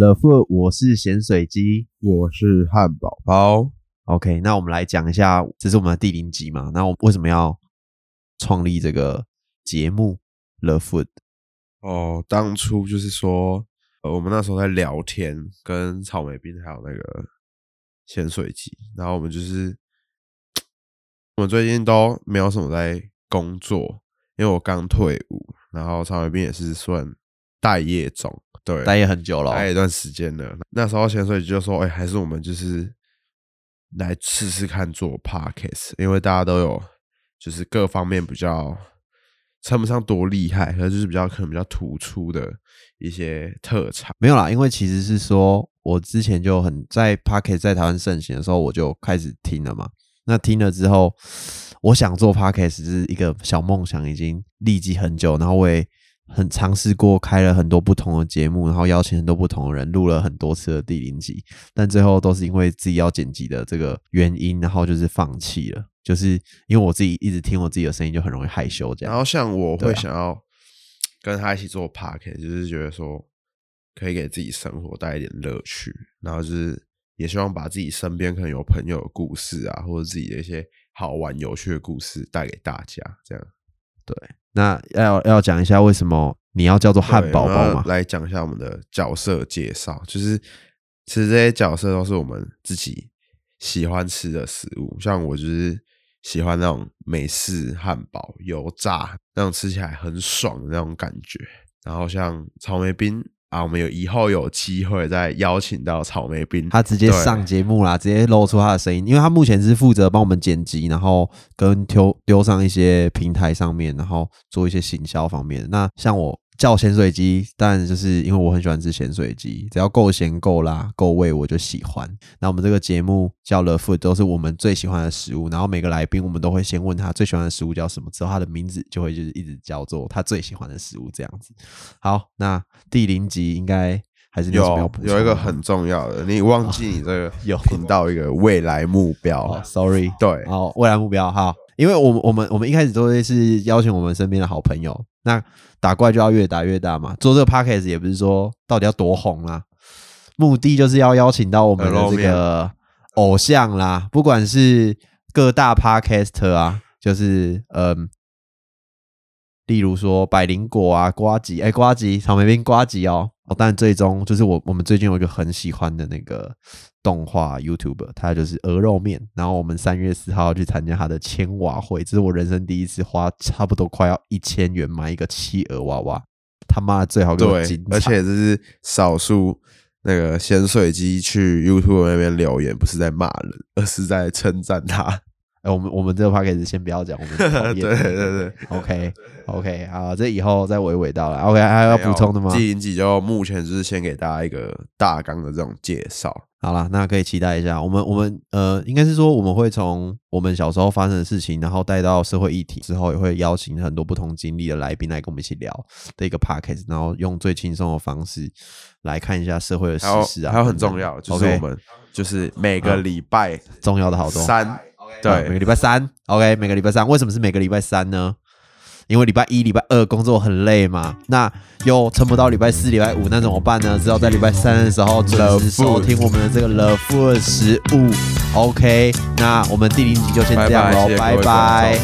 The Food，我是咸水鸡，我是汉堡包。OK，那我们来讲一下，这是我们的第零集嘛？那我为什么要创立这个节目 The Food？哦，当初就是说，呃，我们那时候在聊天，跟草莓冰还有那个咸水鸡，然后我们就是我们最近都没有什么在工作，因为我刚退伍，然后草莓冰也是算待业中，对，待业很久了，待一段时间了。那时候潜水鸡就说：“哎，还是我们就是。”来试试看做 podcast，因为大家都有就是各方面比较称不上多厉害，可就是比较可能比较突出的一些特长。没有啦，因为其实是说我之前就很在 podcast 在台湾盛行的时候，我就开始听了嘛。那听了之后，我想做 podcast 是一个小梦想，已经立即很久，然后我也。很尝试过开了很多不同的节目，然后邀请很多不同的人录了很多次的第零集，但最后都是因为自己要剪辑的这个原因，然后就是放弃了。就是因为我自己一直听我自己的声音，就很容易害羞这样。然后像我会想要跟他一起做 p a r k 就是觉得说可以给自己生活带一点乐趣，然后就是也希望把自己身边可能有朋友的故事啊，或者自己的一些好玩有趣的故事带给大家，这样对。那要要讲一下为什么你要叫做汉堡包吗？来讲一下我们的角色介绍，就是其实这些角色都是我们自己喜欢吃的食物，像我就是喜欢那种美式汉堡，油炸那种吃起来很爽的那种感觉，然后像草莓冰。啊，我们有以后有机会再邀请到草莓冰，他直接上节目啦，直接露出他的声音，因为他目前是负责帮我们剪辑，然后跟丢丢上一些平台上面，然后做一些行销方面。那像我。叫咸水鸡，但就是因为我很喜欢吃咸水鸡，只要够咸、够辣、够味，我就喜欢。那我们这个节目叫了 food，都是我们最喜欢的食物。然后每个来宾，我们都会先问他最喜欢的食物叫什么，之后他的名字就会就是一直叫做他最喜欢的食物这样子。好，那第零集应该还是有有一个很重要的，你忘记你这个 有频道一个未来目标，sorry，对，好，未来目标好。因为我们我们我们一开始都会是邀请我们身边的好朋友，那打怪就要越打越大嘛。做这个 podcast 也不是说到底要多红啦，目的就是要邀请到我们的这个偶像啦，不管是各大 podcast 啊，就是嗯，例如说百灵果啊、瓜吉哎、瓜吉、草莓冰、瓜吉哦。但最终就是我我们最近有一个很喜欢的那个动画 YouTube，他就是鹅肉面。然后我们三月四号要去参加他的千瓦会，这是我人生第一次花差不多快要一千元买一个企鹅娃娃。他妈最好对，而且这是少数那个咸水鸡去 YouTube 那边留言，不是在骂人，而是在称赞他。哎，我们我们这个 p a c k a g e 先不要讲，我们 对对对，OK OK，好，这以后再娓娓道来。OK，还有要补充的吗？第零集就目前就是先给大家一个大纲的这种介绍。好了，那可以期待一下。我们我们呃，应该是说我们会从我们小时候发生的事情，然后带到社会议题之后，也会邀请很多不同经历的来宾来跟我们一起聊的一个 p a c k a g e 然后用最轻松的方式来看一下社会的时事啊。还有很重要，就是我们就是每个礼拜重要的好多三。对，每个礼拜三，OK，每个礼拜三，为什么是每个礼拜三呢？因为礼拜一、礼拜二工作很累嘛，那又撑不到礼拜四、礼拜五，那怎么办呢？只好在礼拜三的时候准时收听我们的这个 Love Food 食物，OK，那我们第零集就先这样喽，拜拜。